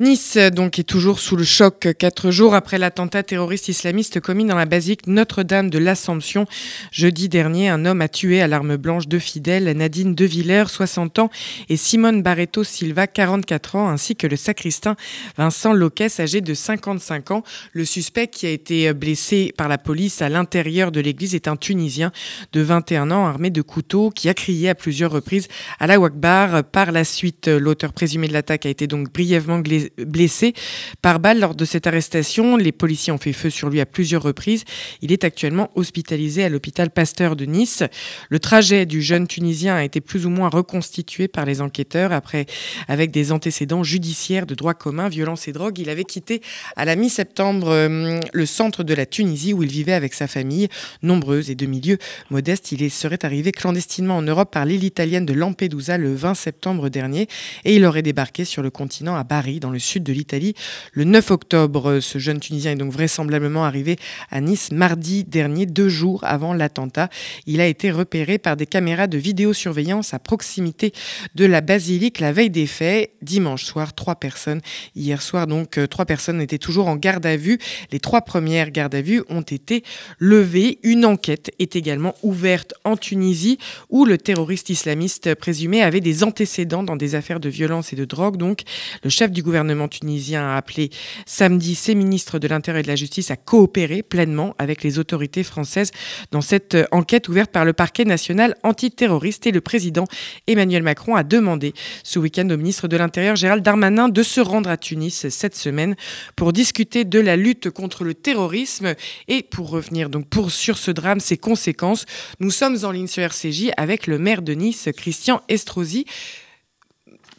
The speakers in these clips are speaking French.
Nice donc est toujours sous le choc quatre jours après l'attentat terroriste islamiste commis dans la basilique Notre-Dame de l'Assomption. Jeudi dernier, un homme a tué à l'arme blanche deux fidèles, Nadine Devillers, 60 ans, et Simone Barreto Silva, 44 ans, ainsi que le sacristain Vincent Loquet, âgé de 55 ans. Le suspect qui a été blessé par la police à l'intérieur de l'église est un Tunisien de 21 ans armé de couteaux qui a crié à plusieurs reprises à la Wakbar. Par la suite, l'auteur présumé de l'attaque a été donc brièvement blessé blessé par balle lors de cette arrestation. Les policiers ont fait feu sur lui à plusieurs reprises. Il est actuellement hospitalisé à l'hôpital Pasteur de Nice. Le trajet du jeune Tunisien a été plus ou moins reconstitué par les enquêteurs après, avec des antécédents judiciaires de droit commun, violence et drogue. Il avait quitté à la mi-septembre euh, le centre de la Tunisie où il vivait avec sa famille, nombreuse et de milieu modeste. Il serait arrivé clandestinement en Europe par l'île italienne de Lampedusa le 20 septembre dernier et il aurait débarqué sur le continent à Bari dans le sud de l'Italie le 9 octobre. Ce jeune Tunisien est donc vraisemblablement arrivé à Nice mardi dernier, deux jours avant l'attentat. Il a été repéré par des caméras de vidéosurveillance à proximité de la basilique la veille des faits. Dimanche soir, trois personnes. Hier soir, donc, euh, trois personnes étaient toujours en garde à vue. Les trois premières gardes à vue ont été levées. Une enquête est également ouverte en Tunisie où le terroriste islamiste présumé avait des antécédents dans des affaires de violence et de drogue. Donc, le chef du gouvernement gouvernement tunisien a appelé samedi ses ministres de l'Intérieur et de la Justice à coopérer pleinement avec les autorités françaises dans cette enquête ouverte par le parquet national antiterroriste. Et le président Emmanuel Macron a demandé ce week-end au ministre de l'Intérieur Gérald Darmanin de se rendre à Tunis cette semaine pour discuter de la lutte contre le terrorisme et pour revenir donc sur ce drame, ses conséquences. Nous sommes en ligne sur RCJ avec le maire de Nice, Christian Estrosi.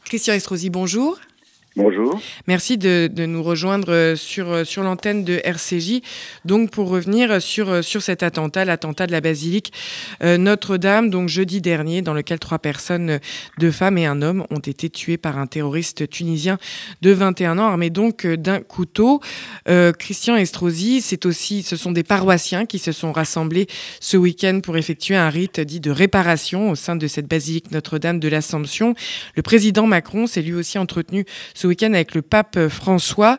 Christian Estrosi, bonjour. Bonjour. Merci de, nous rejoindre euh, sur, euh, sur l'antenne de RCJ. Donc, pour revenir sur, euh, sur cet attentat, l'attentat de la basilique Notre-Dame, donc jeudi dernier, dans lequel trois personnes, deux femmes et un homme, ont été tuées par un terroriste tunisien de 21 ans, armé donc d'un couteau. Christian Estrosi, c'est aussi, ce sont des paroissiens qui se sont rassemblés ce week-end pour effectuer un rite dit de réparation au sein de cette basilique Notre-Dame de l'Assomption. Le président Macron s'est lui aussi entretenu ce week-end avec le pape François.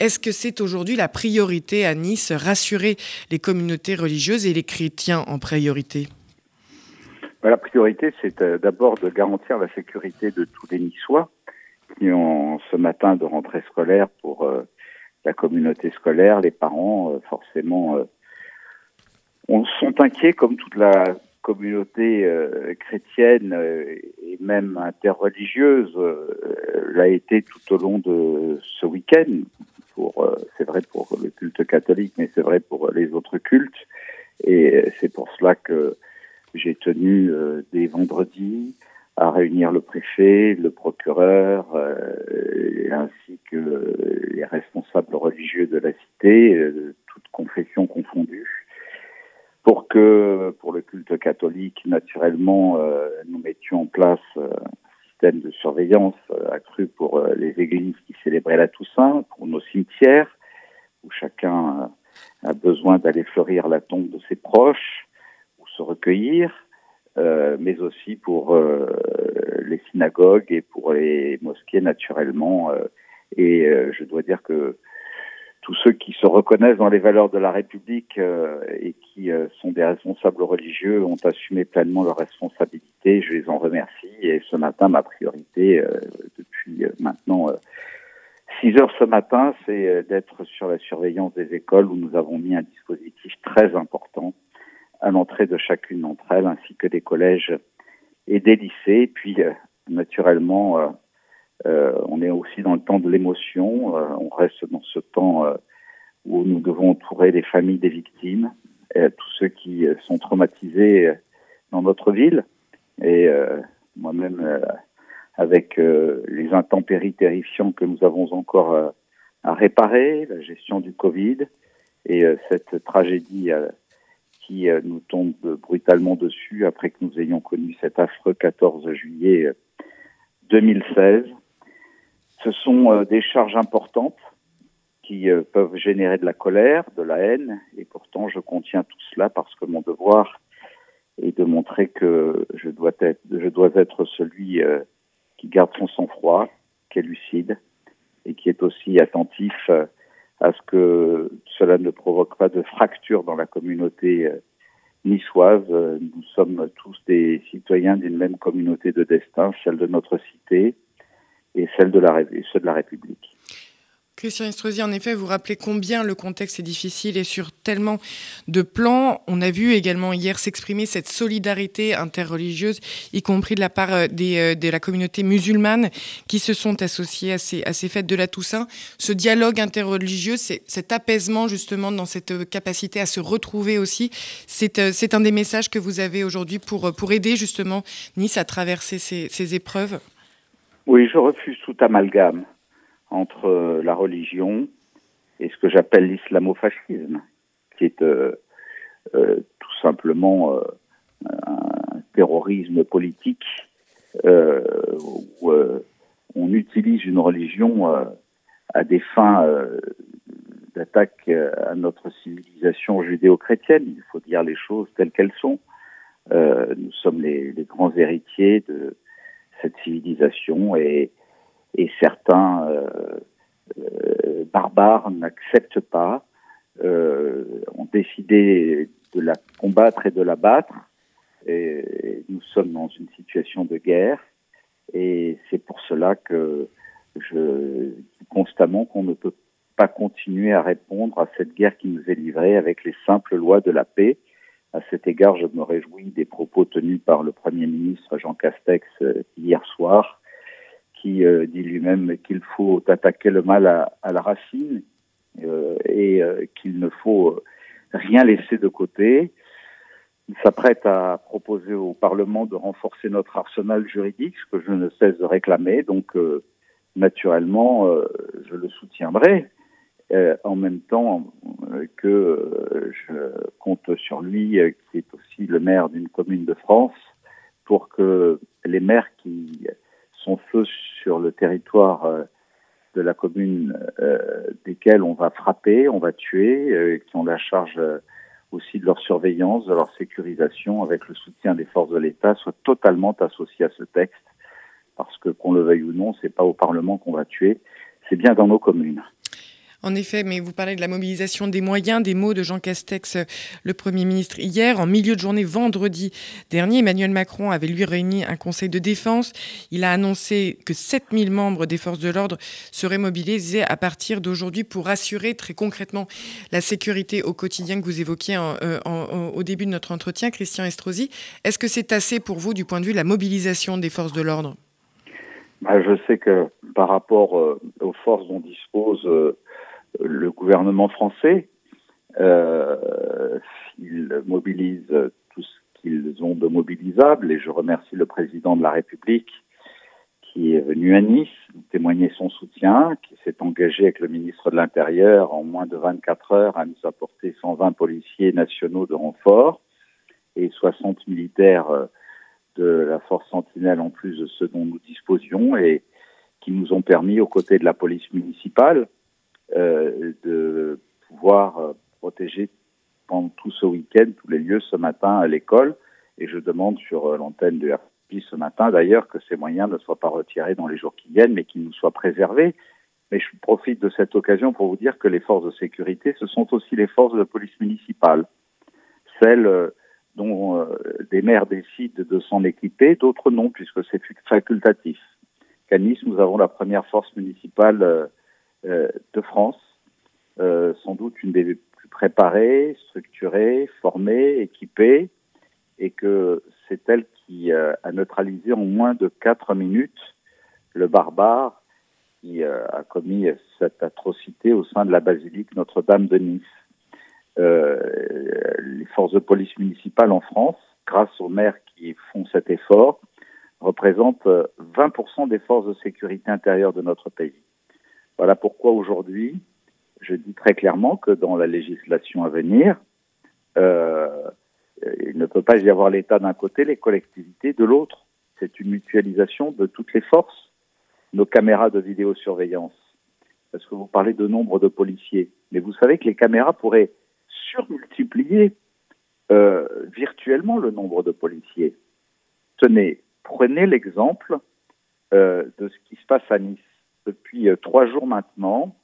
Est-ce que c'est aujourd'hui la priorité à Nice, rassurer les communautés religieuses et les chrétiens en priorité? Bah, La priorité, c'est euh, d'abord de garantir la sécurité de tous les Niçois qui ont ce matin de rentrée scolaire pour euh, la communauté scolaire, les parents, euh, forcément, on sont inquiets comme toute la communauté euh, chrétienne euh, et même interreligieuse euh, l'a été tout au long de ce week-end. C'est vrai pour le culte catholique, mais c'est vrai pour les autres cultes. Et c'est pour cela que j'ai tenu dès vendredi à réunir le préfet, le procureur, ainsi que les responsables religieux de la cité, toutes confessions confondues, pour que, pour le culte catholique, naturellement, euh, nous mettions en place euh, un système de surveillance euh, accru pour les églises qui célébraient la Toussaint, pour nos cimetières, où chacun a besoin d'aller fleurir la tombe de ses proches ou se recueillir, mais aussi pour les synagogues et pour les mosquées, naturellement. et je dois dire que tous ceux qui se reconnaissent dans les valeurs de la République euh, et qui euh, sont des responsables religieux ont assumé pleinement leurs responsabilités. Je les en remercie. Et ce matin, ma priorité, euh, depuis maintenant six heures ce matin, c'est d'être sur la surveillance des écoles où nous avons mis un dispositif très important à l'entrée de chacune d'entre elles, ainsi que des collèges et des lycées. puis, naturellement, euh, on est aussi dans le temps de l'émotion. Euh, on reste dans ce temps euh, où nous devons entourer les familles des victimes, tous ceux qui sont traumatisés dans notre ville. Et moi-même, avec les intempéries terrifiantes que nous avons encore à réparer, la gestion du Covid et cette tragédie qui nous tombe brutalement dessus après que nous ayons connu cet affreux 14 juillet 2016. Ce sont euh, des charges importantes qui euh, peuvent générer de la colère, de la haine, et pourtant je contiens tout cela parce que mon devoir est de montrer que je dois être, je dois être celui euh, qui garde son sang-froid, qui est lucide, et qui est aussi attentif à ce que cela ne provoque pas de fracture dans la communauté niçoise. Nous sommes tous des citoyens d'une même communauté de destin, celle de notre cité et celle de la, celle de la République. Christian Estrosi, en effet, vous rappelez combien le contexte est difficile et sur tellement de plans. On a vu également hier s'exprimer cette solidarité interreligieuse, y compris de la part euh, euh, de la communauté musulmane qui se sont associés à ces, fêtes de la Toussaint. Ce dialogue interreligieux, cet apaisement justement dans cette euh, capacité à se retrouver aussi, c'est un des messages que vous avez aujourd'hui pour, aider justement Nice à traverser ces épreuves Oui, je refuse tout amalgame entre euh, la religion et ce que j'appelle l'islamo-fascisme, qui est euh, euh, tout simplement un terrorisme politique où on utilise une religion à des fins d'attaque à notre civilisation judéo-chrétienne. Il faut dire les choses telles qu'elles sont. nous sommes les, les, grands héritiers de cette civilisation et certains euh, euh, barbares n'acceptent pas, euh, ont décidé de la combattre et de la battre. Et nous sommes dans une situation de guerre et c'est pour cela que je dis constamment qu'on ne peut pas continuer à répondre à cette guerre qui nous est livrée avec les simples lois de la paix. À cet égard, je me réjouis des propos tenus par le Premier ministre Jean Castex hier soir, qui euh, dit lui-même qu'il faut attaquer le mal à, la racine euh, et euh, qu'il ne faut rien laisser de côté. Il s'apprête à proposer au Parlement de renforcer notre arsenal juridique, ce que je ne cesse de réclamer. Donc, naturellement, je le soutiendrai. En même temps que je compte sur lui, qui est aussi le maire d'une commune de France, pour que les maires qui sont feu sur le territoire euh, de la commune euh, desquels on va frapper, on va tuer, euh, qui ont la charge aussi de leur surveillance, de leur sécurisation, avec le soutien des forces de l'État, soient totalement associés à ce texte, parce que qu'on le veuille ou non, c'est pas au Parlement qu'on va tuer, c'est bien dans nos communes. En effet, mais vous parlez de la mobilisation des moyens, des mots de Jean Castex, le Premier ministre, hier. En milieu de journée, vendredi dernier, Emmanuel Macron avait lui réuni un conseil de défense. Il a annoncé que 7000 membres des forces de l'ordre seraient mobilisés à partir d'aujourd'hui pour assurer très concrètement la sécurité au quotidien que vous évoquiez euh, au début de notre entretien, Christian Estrosi. Est-ce que c'est assez pour vous du point de vue de la mobilisation des forces de l'ordre? Bah, Je sais que par rapport euh, aux forces dont dispose euh, le gouvernement français, euh, ils mobilisent tout ce qu'ils ont de mobilisable et je remercie le président de la République qui est venu à Nice témoigner son soutien, qui s'est engagé avec le ministre de l'Intérieur en moins de 24 heures à nous apporter 120 policiers nationaux de renfort et 60 militaires euh, de la force sentinelle en plus de ceux dont nous disposions et qui nous ont permis, aux côtés de la police municipale, de pouvoir euh, protéger pendant tout ce week-end tous les lieux ce matin à l'école. Et je demande sur euh, l'antenne de RP ce matin d'ailleurs que ces moyens ne soient pas retirés dans les jours qui viennent, mais qu'ils nous soient préservés. Mais je profite de cette occasion pour vous dire que les forces de sécurité, ce sont aussi les forces de police municipale, celles dont des maires décident de s'en équiper, d'autres non, puisque c'est facultatif. Nice, nous avons la première force municipale euh, de France, euh, sans doute une des plus préparées, structurées, formées, équipées, et que c'est elle qui euh, a neutralisé en moins de quatre minutes le barbare qui a commis cette atrocité au sein de la basilique Notre-Dame de Nice. les forces de police municipales en France, grâce aux maires qui font cet effort, représentent 20% des forces de sécurité intérieure de notre pays. Voilà pourquoi aujourd'hui, je dis très clairement que dans la législation à venir, euh, il ne peut pas y avoir l'État d'un côté, les collectivités de l'autre. C'est une mutualisation de toutes les forces. Nos caméras de vidéosurveillance, parce que vous parlez de nombre de policiers, mais vous savez que les caméras pourraient surmultiplier euh, virtuellement le nombre de policiers. Tenez, prenez l'exemple euh, de ce qui se passe à Nice depuis euh, trois jours maintenant,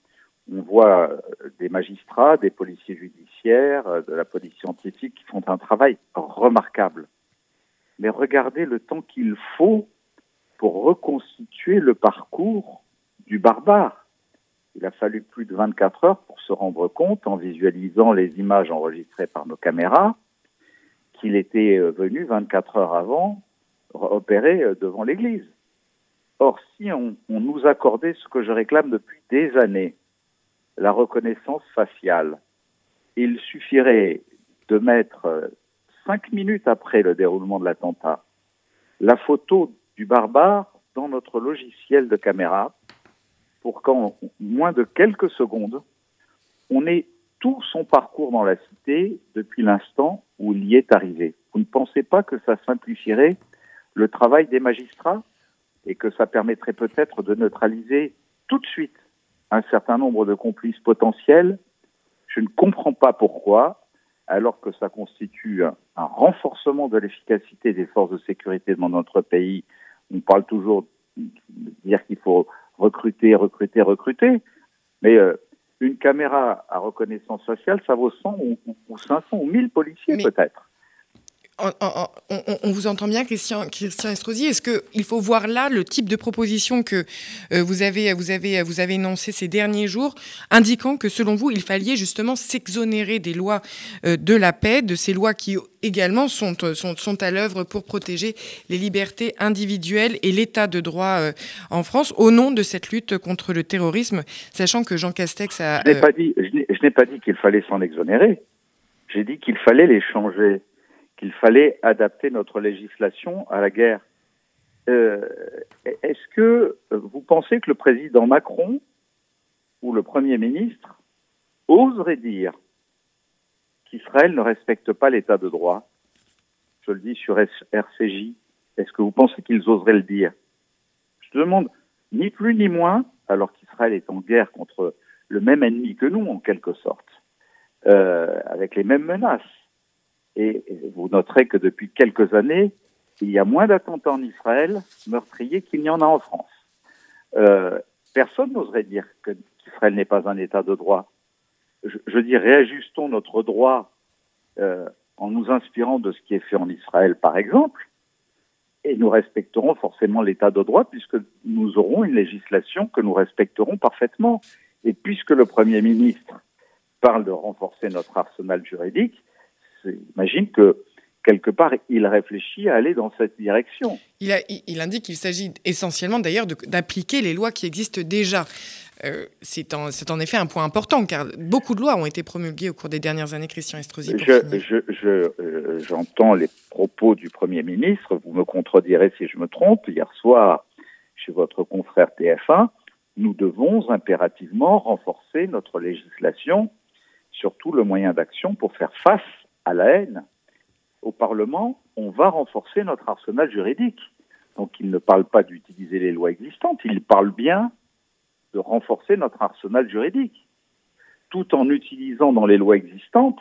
on voit euh, des magistrats, des policiers judiciaires, euh, de la police scientifique qui font un travail remarquable. Mais regardez le temps qu'il faut pour reconstituer le parcours du barbare. Il a fallu plus de 24 heures pour se rendre compte, en visualisant les images enregistrées par nos caméras, qu'il était venu 24 heures avant opérer devant l'église. Or, si on, nous accordait ce que je réclame depuis des années, la reconnaissance faciale, il suffirait de mettre euh, cinq minutes après le déroulement de l'attentat la photo du barbare dans notre logiciel de caméra pour qu'en moins de quelques secondes, on ait tout son parcours dans la cité depuis l'instant où il y est arrivé. Vous ne pensez pas que ça simplifierait le travail des magistrats? Et que ça permettrait peut-être de neutraliser tout de suite un certain nombre de complices potentiels. Je ne comprends pas pourquoi, alors que ça constitue un, renforcement de l'efficacité des forces de sécurité dans notre pays. On parle toujours de dire qu'il faut recruter, recruter, recruter, mais euh, une caméra à reconnaissance faciale, ça vaut 100 ou, 500 ou 1000 policiers peut-être on, vous entend bien, Christian, Christian Estrosi. Est-ce qu'il faut voir là le type de proposition que euh, vous, avez, vous, avez, vous avez énoncé ces derniers jours, indiquant que selon vous, il fallait justement s'exonérer des lois euh, de la paix, de ces lois qui également sont, euh, sont, sont à l'œuvre pour protéger les libertés individuelles et l'état de droit en France au nom de cette lutte contre le terrorisme, sachant que Jean Castex a... Je n'ai pas dit qu'il fallait s'en exonérer. J'ai dit qu'il fallait les changer qu'il fallait adapter notre législation à la guerre. Euh, est-ce que vous pensez que le président Macron ou le Premier ministre oserait dire qu'Israël ne respecte pas l'état de droit? Je le dis sur RCJ. Est-ce que vous pensez qu'ils oseraient le dire? Je demande ni plus ni moins, alors qu'Israël est en guerre contre le même ennemi que nous, en quelque sorte, euh, avec les mêmes menaces. Et vous noterez que depuis quelques années, il y a moins d'attentats en Israël meurtriers qu'il n'y en a en France. Euh, personne n'oserait dire qu'Israël n'est pas un État de droit. Je, je dis réajustons notre droit euh, en nous inspirant de ce qui est fait en Israël, par exemple, et nous respecterons forcément l'État de droit puisque nous aurons une législation que nous respecterons parfaitement. Et puisque le Premier ministre parle de renforcer notre arsenal juridique, j'imagine que quelque part, il réfléchit à aller dans cette direction. Il, il indique qu'il s'agit essentiellement d'ailleurs d'appliquer les lois qui existent déjà. Euh, c'est en, en, effet un point important, car beaucoup de lois ont été promulguées au cours des dernières années, Christian Estrosi. Euh, j'entends je, les propos du Premier ministre, vous me contredirez si je me trompe. Hier soir, chez votre confrère TF1, nous devons impérativement renforcer notre législation, surtout le moyen d'action pour faire face à la haine, au Parlement, on va renforcer notre arsenal juridique. Donc il ne parle pas d'utiliser les lois existantes, il parle bien de renforcer notre arsenal juridique, tout en utilisant dans les lois existantes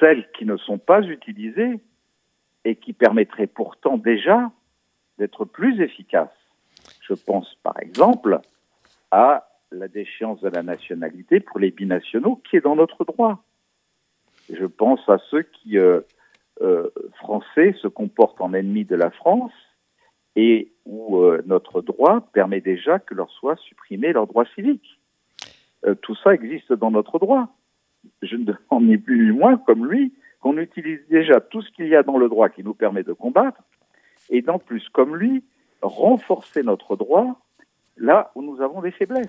celles qui ne sont pas utilisées et qui permettraient pourtant déjà d'être plus efficaces. Je pense par exemple à la déchéance de la nationalité pour les binationaux qui est dans notre droit. Je pense à ceux qui, euh, euh, français, se comportent en ennemis de la France et où euh, notre droit permet déjà que leur soit supprimé leur droit civique. tout ça existe dans notre droit. Je ne demande ni plus ni moins, comme lui, qu'on utilise déjà tout ce qu'il y a dans le droit qui nous permet de combattre, et d'en plus, comme lui, renforcer notre droit là où nous avons des faiblesses.